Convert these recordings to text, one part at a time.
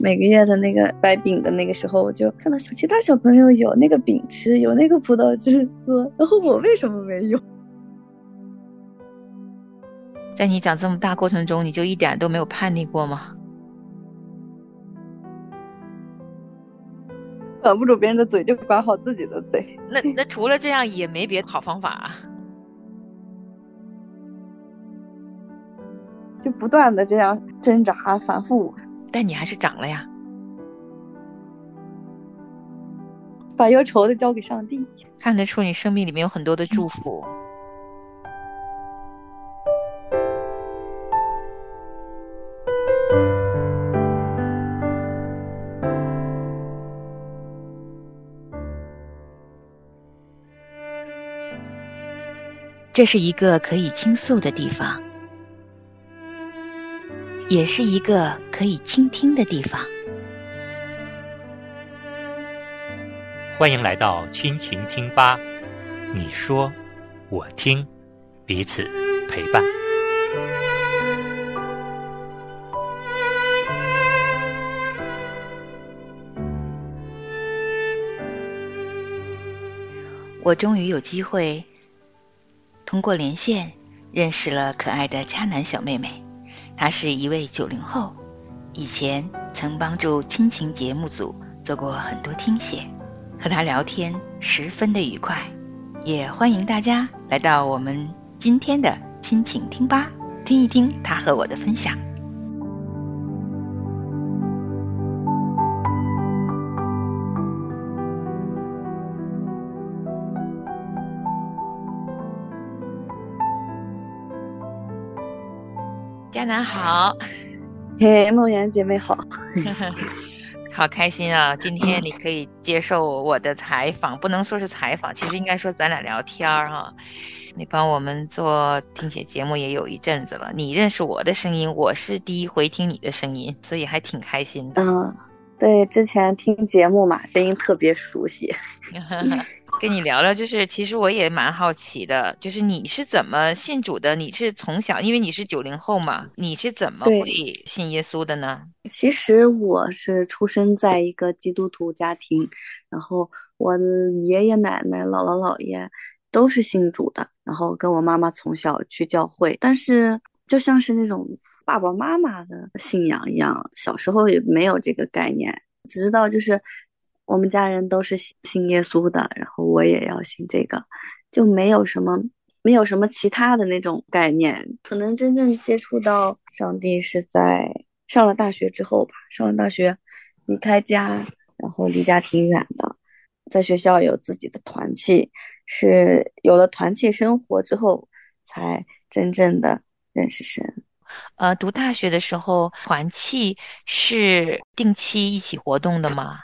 每个月的那个掰饼的那个时候，我就看到其他小朋友有那个饼吃，有那个葡萄汁喝，然后我为什么没有？在你长这么大过程中，你就一点都没有叛逆过吗？管不住别人的嘴，就管好自己的嘴。那那除了这样，也没别的好方法啊。就不断的这样挣扎反复，但你还是长了呀。把忧愁的交给上帝，看得出你生命里面有很多的祝福。这是一个可以倾诉的地方，也是一个可以倾听的地方。欢迎来到亲情听吧，你说，我听，彼此陪伴。我终于有机会。通过连线认识了可爱的迦南小妹妹，他是一位九零后，以前曾帮助亲情节目组做过很多听写，和他聊天十分的愉快，也欢迎大家来到我们今天的亲情听吧，听一听他和我的分享。佳楠好，嘿，梦圆姐妹好，好开心啊！今天你可以接受我的采访，不能说是采访，其实应该说咱俩聊天儿哈。你帮我们做听写节目也有一阵子了，你认识我的声音，我是第一回听你的声音，所以还挺开心的。嗯，对，之前听节目嘛，声音特别熟悉。跟你聊聊，就是其实我也蛮好奇的，就是你是怎么信主的？你是从小，因为你是九零后嘛，你是怎么会信耶稣的呢？其实我是出生在一个基督徒家庭，然后我的爷爷奶奶、姥姥姥爷都是信主的，然后跟我妈妈从小去教会，但是就像是那种爸爸妈妈的信仰一样，小时候也没有这个概念，只知道就是。我们家人都是信耶稣的，然后我也要信这个，就没有什么没有什么其他的那种概念。可能真正接触到上帝是在上了大学之后吧。上了大学，离开家，然后离家挺远的，在学校有自己的团契，是有了团契生活之后，才真正的认识神。呃，读大学的时候，团契是定期一起活动的吗？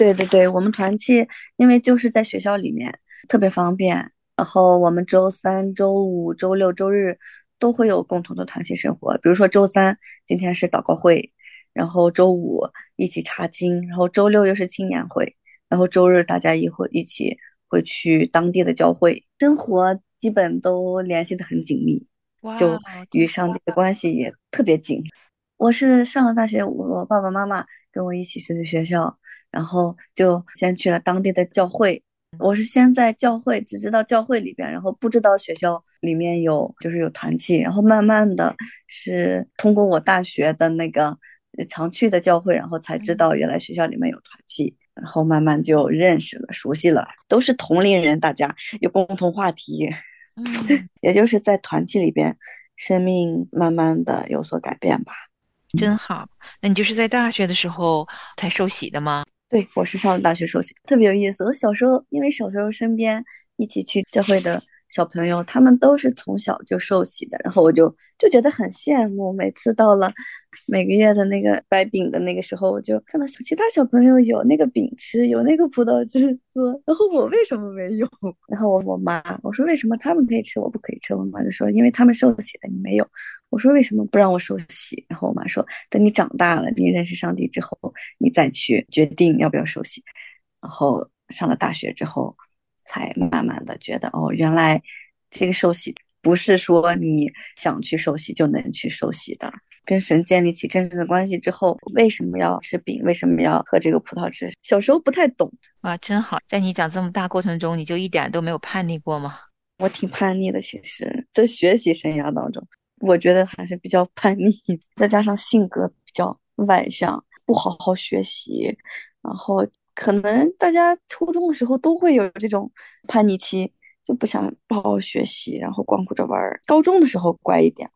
对对对，我们团契因为就是在学校里面特别方便，然后我们周三、周五、周六、周日都会有共同的团契生活。比如说周三今天是祷告会，然后周五一起查经，然后周六又是青年会，然后周日大家一会一起会去当地的教会，生活基本都联系的很紧密，就与上帝的关系也特别紧。我是上了大学，我爸爸妈妈跟我一起去的学校。然后就先去了当地的教会，我是先在教会，只知道教会里边，然后不知道学校里面有就是有团契，然后慢慢的是通过我大学的那个常去的教会，然后才知道原来学校里面有团契，然后慢慢就认识了、熟悉了，都是同龄人，大家有共同话题，嗯，也就是在团契里边，生命慢慢的有所改变吧，真好。那你就是在大学的时候才受洗的吗？对，我是上了大学时候，特别有意思。我小时候，因为小时候身边一起去教会的。小朋友他们都是从小就受洗的，然后我就就觉得很羡慕。每次到了每个月的那个掰饼的那个时候，我就看到其他小朋友有那个饼吃，有那个葡萄汁喝，然后我为什么没有？然后我我妈我说为什么他们可以吃，我不可以吃？我妈就说因为他们受洗的，你没有。我说为什么不让我受洗？然后我妈说等你长大了，你认识上帝之后，你再去决定要不要受洗。然后上了大学之后。才慢慢的觉得哦，原来这个受洗不是说你想去受洗就能去受洗的，跟神建立起真正的关系之后，为什么要吃饼？为什么要喝这个葡萄汁？小时候不太懂。啊，真好！在你长这么大过程中，你就一点都没有叛逆过吗？我挺叛逆的，其实，在学习生涯当中，我觉得还是比较叛逆，再加上性格比较外向，不好好学习，然后可能大家初中的时候都会有这种叛逆期。就不想好好学习，然后光顾着玩儿。高中的时候乖一点，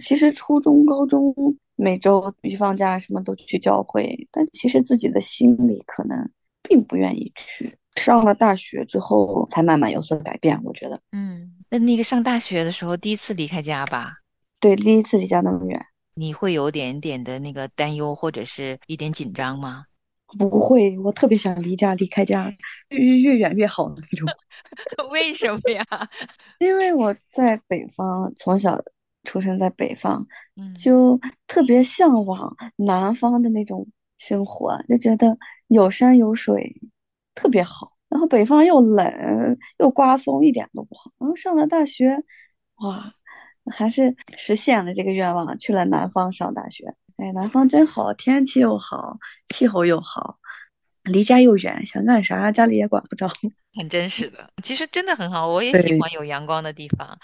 其实初中、高中每周一放假什么都去教会，但其实自己的心里可能并不愿意去。上了大学之后才慢慢有所改变，我觉得。嗯，那那个上大学的时候第一次离开家吧？对，第一次离家那么远，你会有点点的那个担忧或者是一点紧张吗？不会，我特别想离家离开家，越越远越好的那种。为什么呀？因为我在北方，从小出生在北方，就特别向往南方的那种生活，就觉得有山有水特别好。然后北方又冷又刮风，一点都不好。然后上了大学，哇，还是实现了这个愿望，去了南方上大学。哎，南方真好，天气又好，气候又好，离家又远，想干啥家里也管不着。很真实的，其实真的很好，我也喜欢有阳光的地方。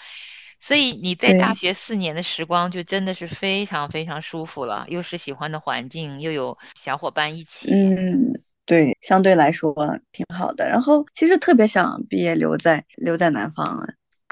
所以你在大学四年的时光就真的是非常非常舒服了，又是喜欢的环境，又有小伙伴一起。嗯，对，相对来说挺好的。然后其实特别想毕业留在留在南方。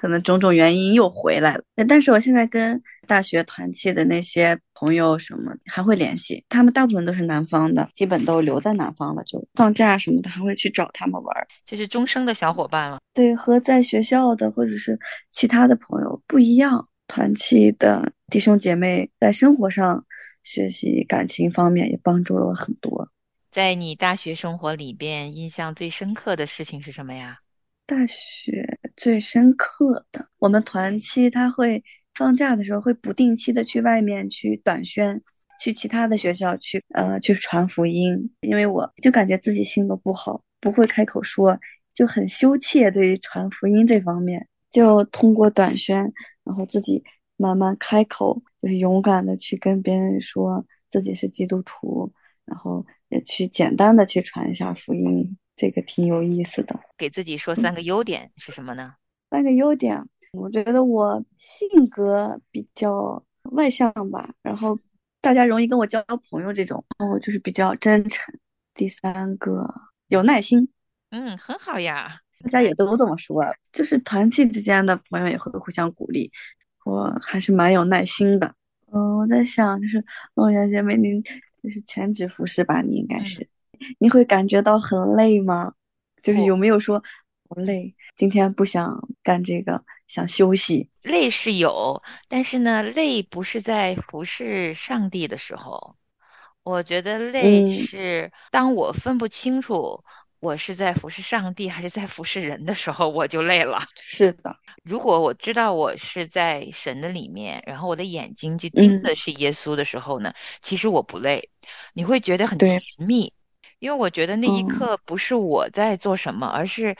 可能种种原因又回来了，但是我现在跟大学团契的那些朋友什么还会联系，他们大部分都是南方的，基本都留在南方了，就放假什么的还会去找他们玩，就是终生的小伙伴了。对，和在学校的或者是其他的朋友不一样，团契的弟兄姐妹在生活上、学习、感情方面也帮助了我很多。在你大学生活里边，印象最深刻的事情是什么呀？大学最深刻的，我们团期他会放假的时候会不定期的去外面去短宣，去其他的学校去呃去传福音。因为我就感觉自己性格不好，不会开口说，就很羞怯。对于传福音这方面，就通过短宣，然后自己慢慢开口，就是勇敢的去跟别人说自己是基督徒，然后也去简单的去传一下福音。这个挺有意思的，给自己说三个优点是什么呢？三个优点，我觉得我性格比较外向吧，然后大家容易跟我交朋友这种，然后就是比较真诚。第三个有耐心，嗯，很好呀，大家也都这么说，就是团契之间的朋友也会互相鼓励，我还是蛮有耐心的。嗯，我在想，就是梦圆姐妹，您就是全职服饰吧？你应该是。你会感觉到很累吗？就是有没有说我累，今天不想干这个，想休息？累是有，但是呢，累不是在服侍上帝的时候。我觉得累是当我分不清楚我是在服侍上帝还是在服侍人的时候，我就累了。是的，如果我知道我是在神的里面，然后我的眼睛就盯的是耶稣的时候呢，其实我不累。你会觉得很甜蜜。因为我觉得那一刻不是我在做什么，而是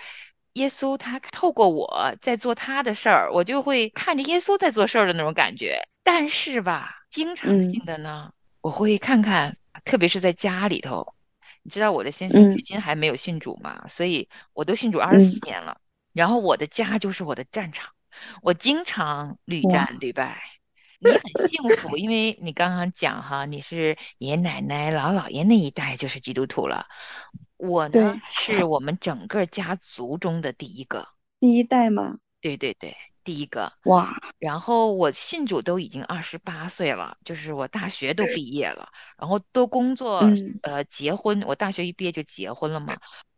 耶稣他透过我在做他的事儿，我就会看着耶稣在做事儿的那种感觉。但是吧，经常性的呢，我会看看，特别是在家里头，你知道我的先生至今还没有信主嘛，所以我都信主二十四年了，然后我的家就是我的战场，我经常屡战屡败。你很幸福，因为你刚刚讲哈，你是爷爷奶奶、老姥爷那一代就是基督徒了。我呢，是我们整个家族中的第一个，第一代吗？对对对，第一个。哇！然后我信主都已经二十八岁了，就是我大学都毕业了，然后都工作，呃，结婚。我大学一毕业就结婚了嘛，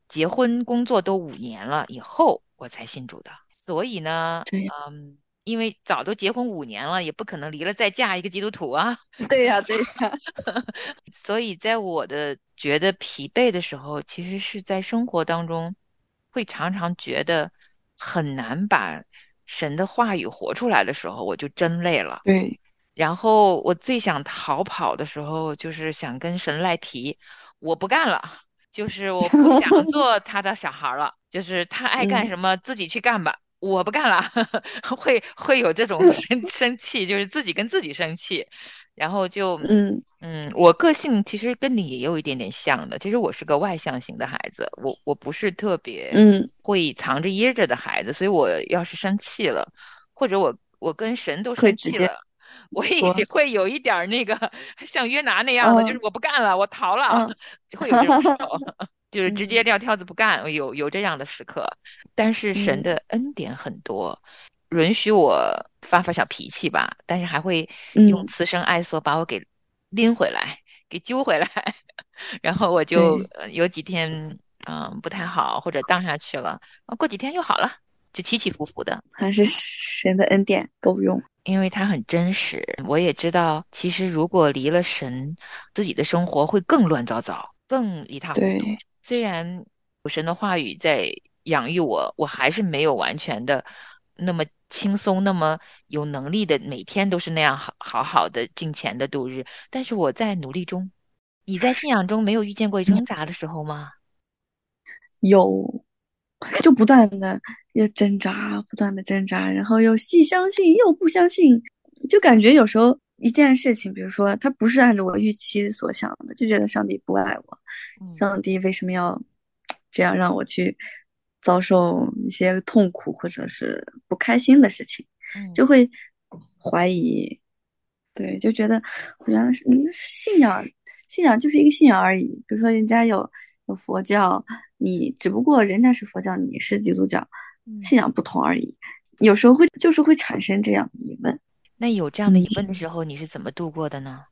结婚工作都五年了以后我才信主的。所以呢，嗯。因为早都结婚五年了，也不可能离了再嫁一个基督徒啊。对呀，对呀。所以在我的觉得疲惫的时候，其实是在生活当中，会常常觉得很难把神的话语活出来的时候，我就真累了。对。然后我最想逃跑的时候，就是想跟神赖皮，我不干了，就是我不想做他的小孩了，就是他爱干什么自己去干吧。我不干了，会会有这种生生气，就是自己跟自己生气。然后就嗯嗯，我个性其实跟你也有一点点像的。其实我是个外向型的孩子，我我不是特别嗯会藏着掖着的孩子，所以我要是生气了，或者我我跟神都生气了，我也会有一点儿那个 像约拿那样的，就是嗯我不干了，我逃了，嗯会有这种时候，就是直接嗯撂挑子不干，有有这样的时刻。但是神嗯的恩典很多，允许我发发小脾气吧，但是还会用嗯慈生爱索把我给拎回来，给揪回来，然后我就有几天嗯、不太好，或者荡下去了，啊过几天又好了，就起起伏伏的。还是神的恩典够用。因为它很真实，我也知道，其实如果离了神，自己的生活会更乱糟糟，更一塌糊涂。对，虽然有神的话语在养育我，我还是没有完全的那么轻松，那么有能力的，每天都是那样好好好的金钱的度日。但是我在努力中。你在信仰中没有遇见过挣扎的时候吗？有，就不断的要挣扎，不断的挣扎，然后又既相信又不相信，就感觉有时候一件事情，比如说他不是按照我预期所想的，就觉得上帝不爱我，嗯上帝为什么要这样让我去遭受一些痛苦或者是不开心的事情，嗯就会怀疑，对，就觉得原来是嗯信仰，信仰就是一个信仰而已。比如说人家有有佛教，你只不过人家是佛教，你是基督教，嗯信仰不同而已。有时候会就是会产生这样的疑问。那有这样的疑嗯问的时候，你是怎么度过的呢？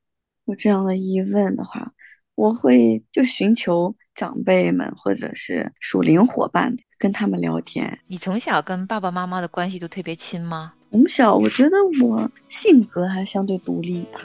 有这样的疑问的话，我会就寻求长辈们或者是属灵伙伴，跟他们聊天。你从小跟爸爸妈妈的关系都特别亲吗？从小我觉得我性格还相对独立吧。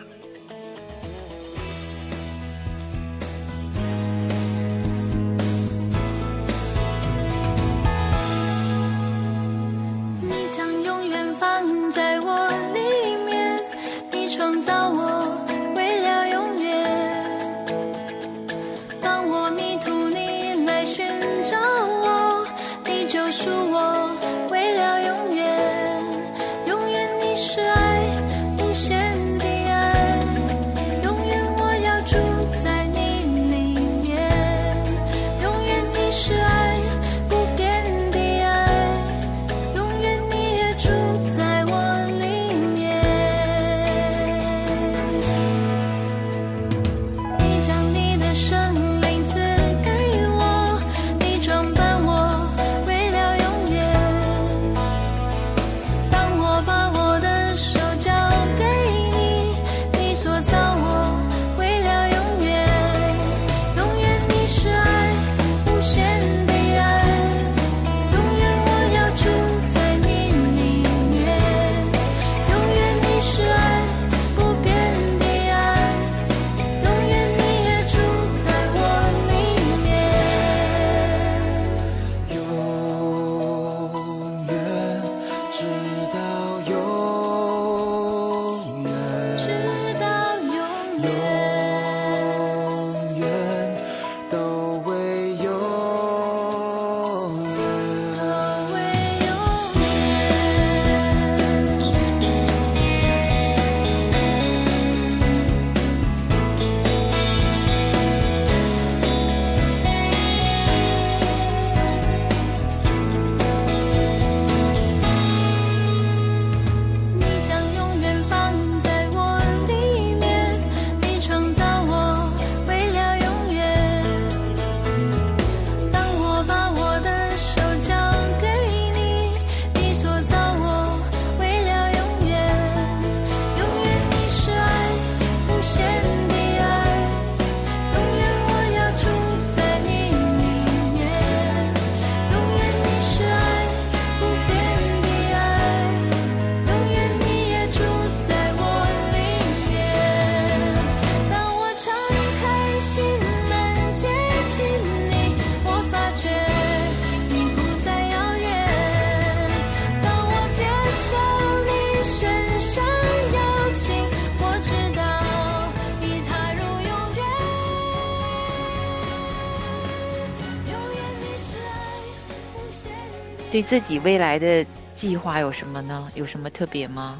对自己未来的计划有什么呢？有什么特别吗？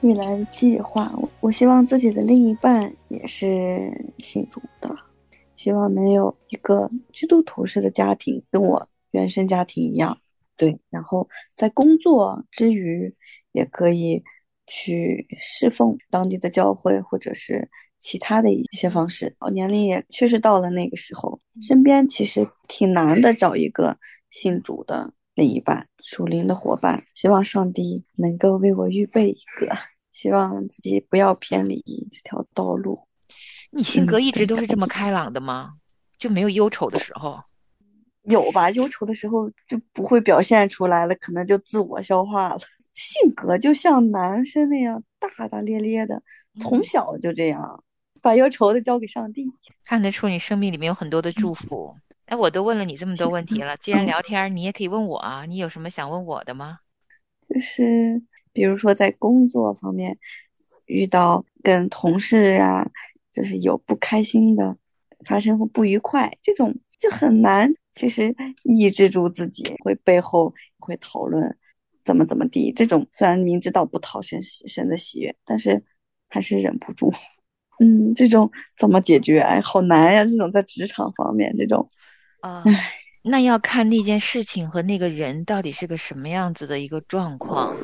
未来的计划，我我希望自己的另一半也是信主的，希望能有一个基督徒式的家庭，跟我原生家庭一样。对，然后在工作之余，也可以去侍奉当地的教会，或者是其他的一些方式。我年龄也确实到了那个时候，身边其实挺难的，找一个信主的另一半、属灵的伙伴。希望上帝能够为我预备一个，希望自己不要偏离这条道路。你性格嗯一直都是这么开朗的吗？就没有忧愁的时候？有吧，忧愁的时候就不会表现出来了，可能就自我消化了。性格就像男生那样大大咧咧的，从嗯小就这样，把忧愁的交给上帝。看得出你生命里面有很多的祝福。哎，我都问了你这么多问题了，既然嗯聊天儿，你也可以问我啊。你有什么想问我的吗？就是比如说在工作方面遇到跟同事啊，就是有不开心的，发生或不愉快，这种就很难，其实抑制住自己，会背后会讨论怎么怎么地。这种虽然明知道不讨神喜神的喜悦，但是还是忍不住。嗯，这种怎么解决？哎，好难呀！这种在职场方面，这种，啊、唉，那要看那件事情和那个人到底是个什么样子的一个状况。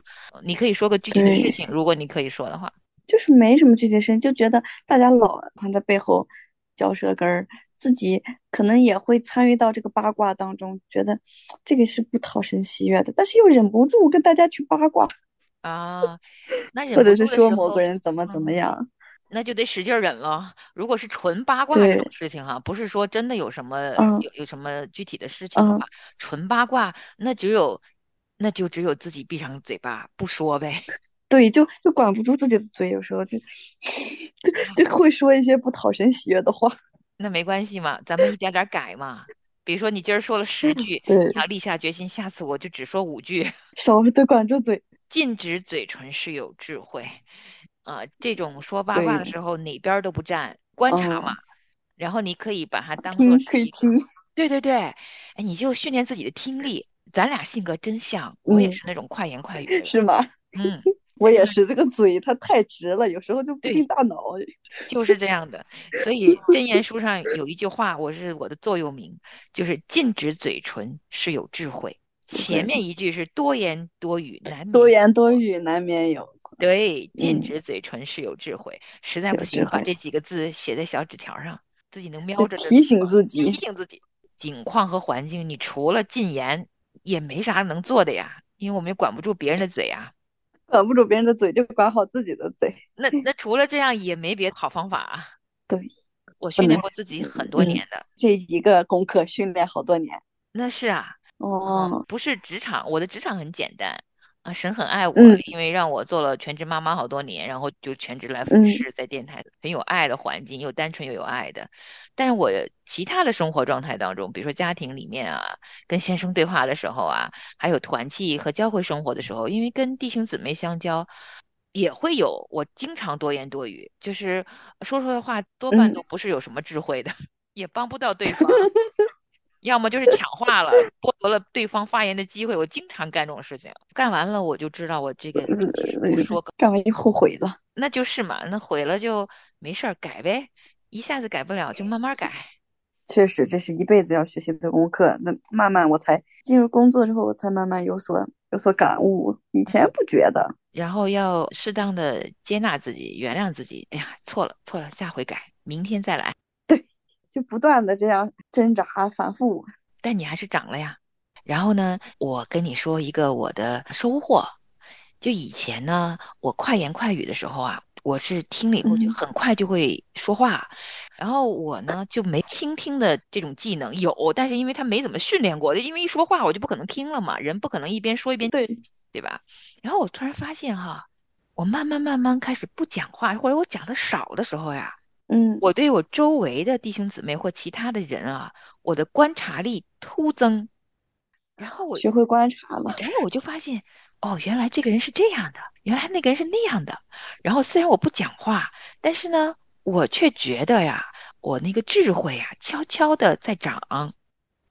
你可以说个具体的事情，如果你可以说的话。就是没什么具体事情，就觉得大家老还在背后嚼舌根儿，自己可能也会参与到这个八卦当中，觉得 这个是不讨神喜悦的，但是又忍不住跟大家去八卦，啊，那 忍或者是说某个人怎么怎么嗯样。那就得使劲儿忍了。如果是纯八卦这种事情哈，不是说真的有什么嗯有有什么具体的事情的嗯话，纯八卦那只有那就只有自己闭上嘴巴不说呗。对，就就管不住自己的嘴，有时候就就就会说一些不讨神喜悦的话。那没关系嘛，咱们一点点改嘛。比如说你今儿说了十句，对你要立下决心，下次我就只说五句。稍微得管住嘴。禁止嘴唇是有智慧，啊、这种说八卦的时候哪边儿都不站，观察嘛。嗯然后你可以把它当做是一个可以听，对对对，哎，你就训练自己的听力。咱俩性格真像，我也嗯是那种快言快语。是吗？嗯，我也是，这个嘴它太直了，有时候就不对进大脑。就是这样的。所以箴言书上有一句话，我是我的座右铭，就是禁止嘴唇是有智慧。前面一句是多言多语难免多言多语难免有。对，禁嗯止嘴唇是有智慧，实在不行，把这几个字写在小纸条上，自己能瞄着提醒自己提醒自己。景况和环境，你除了禁言，也没啥能做的呀，因为我们也管不住别人的嘴啊。管不住别人的嘴，就管好自己的嘴。那那除了这样，也没别的好方法啊。对，我训练过自己很多嗯年的，这一个功课训练好多年。那是啊，哦嗯，，不是职场，我的职场很简单啊，神很爱我，嗯因为让我做了全职妈妈好多年，然后就全职来服嗯侍，在电台很有爱的环境，又单纯又有爱的。但我其他的生活状态当中，比如说家庭里面啊，跟先生对话的时候啊，还有团契和教会生活的时候，因为跟弟兄姊妹相交。也会有，我经常多言多语，就是说出的话多半嗯都不是有什么智慧的，也帮不到对方。要么就是抢话了，剥夺了对方发言的机会。我经常干这种事情，干完了我就知道我这个不说，干完就后悔了。那就是嘛，那毁了就没事儿改呗，一下子改不了就慢慢改。确实，这是一辈子要学习的功课。那慢慢我才进入工作之后，我才慢慢有所有所感悟。以前不觉得。然后要适当的接纳自己，原谅自己。哎呀，错了错了，下回改，明天再来。就不断的这样挣扎反复。但你还是长了呀。然后呢，我跟你说一个我的收获。就以前呢，我快言快语的时候啊，我是听了以后就嗯很快就会说话，然后我呢就没倾听的这种技能，有，但是因为他没怎么训练过，就因为一说话我就不可能听了嘛，人不可能一边说一边对，对吧？然后我突然发现哈，我慢慢慢慢开始不讲话，或者我讲的少的时候呀，嗯，我对我周围的弟兄姊妹或其他的人啊，我的观察力突增，然后我学会观察了。哎，我就发现哦，原来这个人是这样的，原来那个人是那样的。然后虽然我不讲话，但是呢，我却觉得呀，我那个智慧呀，悄悄的在长。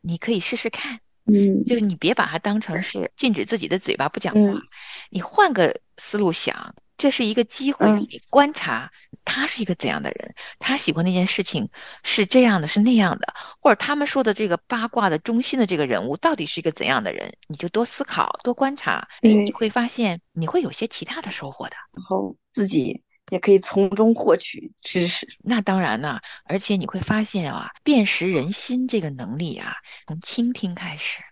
你可以试试看，嗯，就是你别把它当成是禁止自己的嘴巴不讲话，嗯你换个思路想，这是一个机会嗯让你观察他是一个怎样的人，他喜欢那件事情是这样的，是那样的，或者他们说的这个八卦的中心的这个人物到底是一个怎样的人，你就多思考，多观察，哎，你会发现你会有些其他的收获的。然后自己也可以从中获取知识。那当然了，而且你会发现啊，辨识人心这个能力啊，从倾听开始。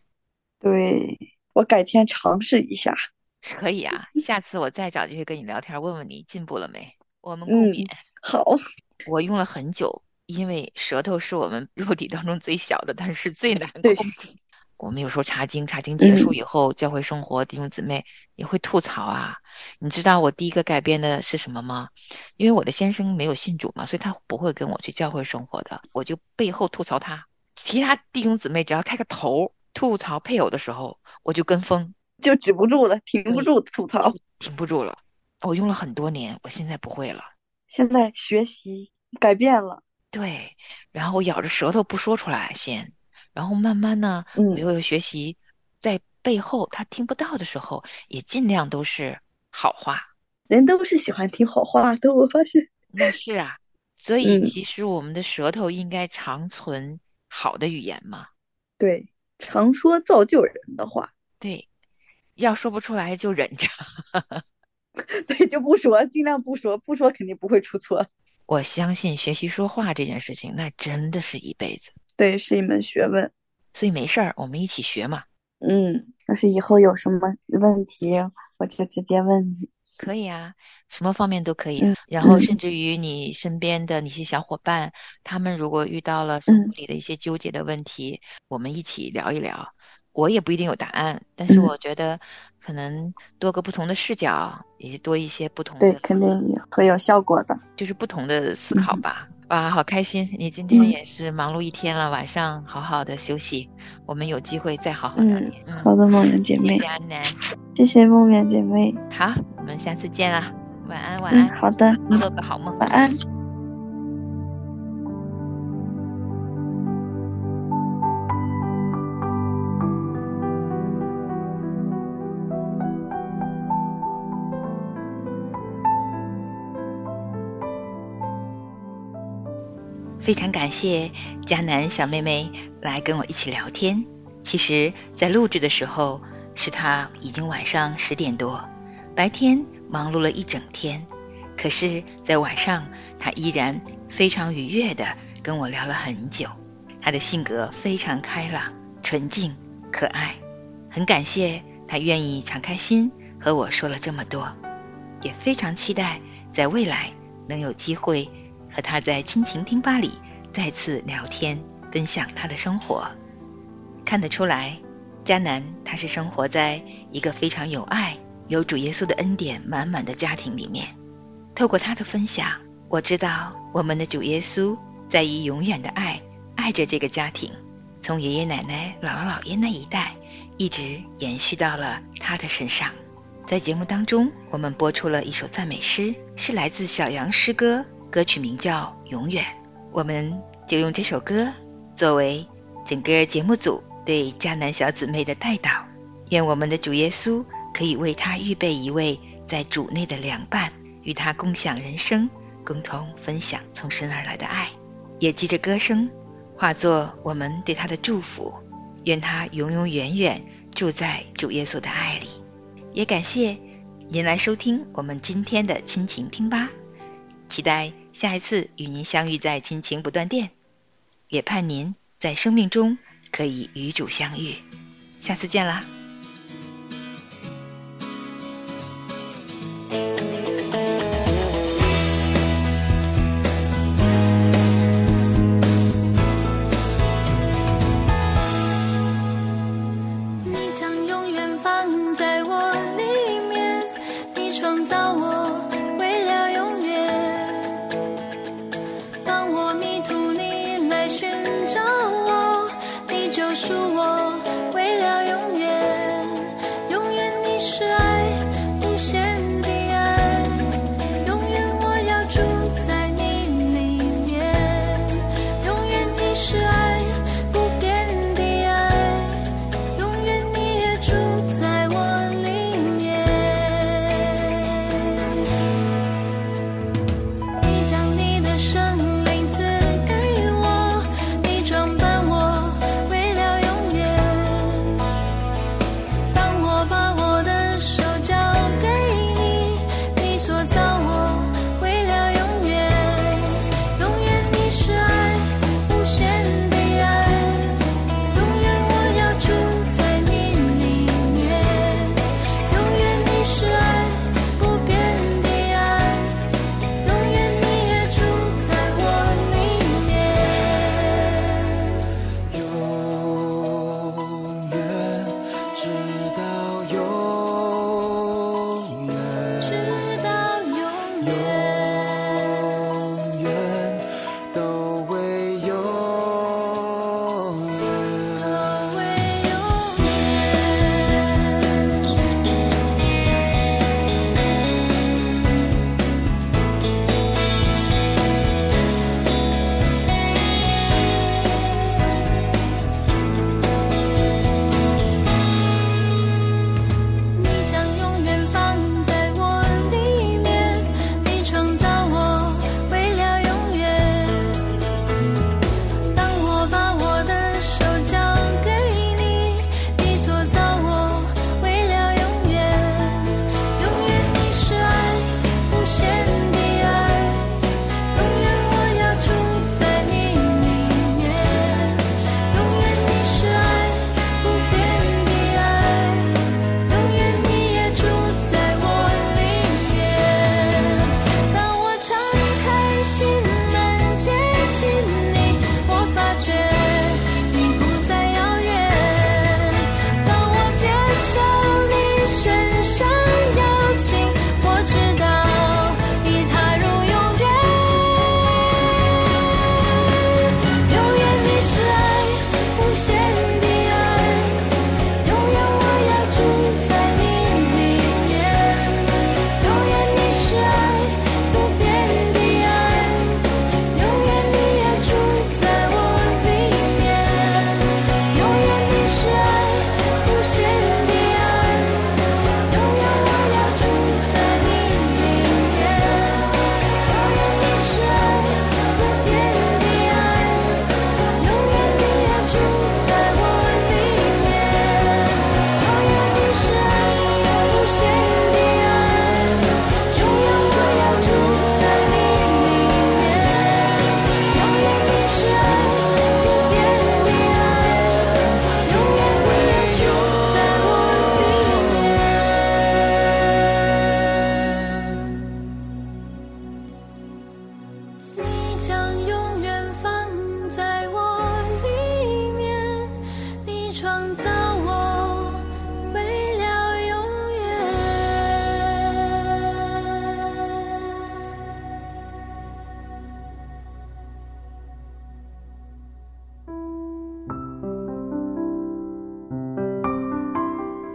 对，我改天尝试一下。可以啊，下次我再找机会跟你聊天，问问你进步了没。我们共嗯勉。好，我用了很久，因为舌头是我们肉体当中最小的，但是最难对控制。我们有时候查经，查经结束嗯以后，教会生活弟兄姊妹也会吐槽啊。你知道我第一个改变的是什么吗？因为我的先生没有信主嘛，所以他不会跟我去教会生活的，我就背后吐槽他。其他弟兄姊妹只要开个头吐槽配偶的时候，我就跟风，就止不住了，停不住吐槽。停不住了。我用了很多年，我现在不会了。现在学习改变了，对，然后我咬着舌头不说出来先，然后慢慢呢，我嗯，又有学习，在背后他听不到的时候，也尽量都是好话。人都是喜欢听好话的，我发现。那是啊，所以嗯其实我们的舌头应该长存好的语言嘛。对，常说造就人的话，对，要说不出来就忍着。对，就不说，尽量不说，不说肯定不会出错。我相信学习说话这件事情，那真的是一辈子。对，是一门学问。所以没事儿，我们一起学嘛。嗯，要是以后有什么问题，我就直接问你。可以啊，什么方面都可以。嗯然后嗯甚至于你身边的那些小伙伴，他们如果遇到了生活嗯里的一些纠结的问题，我们一起聊一聊。我也不一定有答案，但是嗯我觉得可能多个不同的视角，也多一些不同对，的，肯定会有效果的。就是不同的思考吧。哇，好开心！你今天嗯也是忙碌一天了，晚上好好的休息。我们有机会再好好聊嗯好的，梦圆姐妹谢谢，安南。谢谢梦圆姐妹。好，我们下次见啦。晚安，晚嗯，安，好的，嗯做个好梦。晚安。非常感谢迦南小妹妹来跟我一起聊天。其实，在录制的时候，是她已经晚上十点多，白天忙碌了一整天，可是，在晚上，她依然非常愉悦的跟我聊了很久。她的性格非常开朗、纯净、可爱，很感谢她愿意敞开心和我说了这么多，也非常期待在未来能有机会。和他在亲情听吧里再次聊天，分享他的生活。看得出来，迦南他是生活在一个非常有爱、有主耶稣的恩典满满的家庭里面。透过他的分享，我知道我们的主耶稣在以永远的爱爱着这个家庭，从爷爷奶奶、姥姥姥爷那一代，一直延续到了他的身上。在节目当中，我们播出了一首赞美诗，是来自小杨诗歌。歌曲名叫《永远》，我们就用这首歌作为整个节目组对迦南小姊妹的带导。愿我们的主耶稣可以为她预备一位在主内的良伴，与她共享人生，共同分享从神而来的爱。也记着歌声，化作我们对她的祝福。愿她永永远远住在主耶稣的爱里。也感谢您来收听我们今天的亲情听吧。期待下一次与您相遇在亲情不断电，也盼您在生命中可以与主相遇。下次见啦！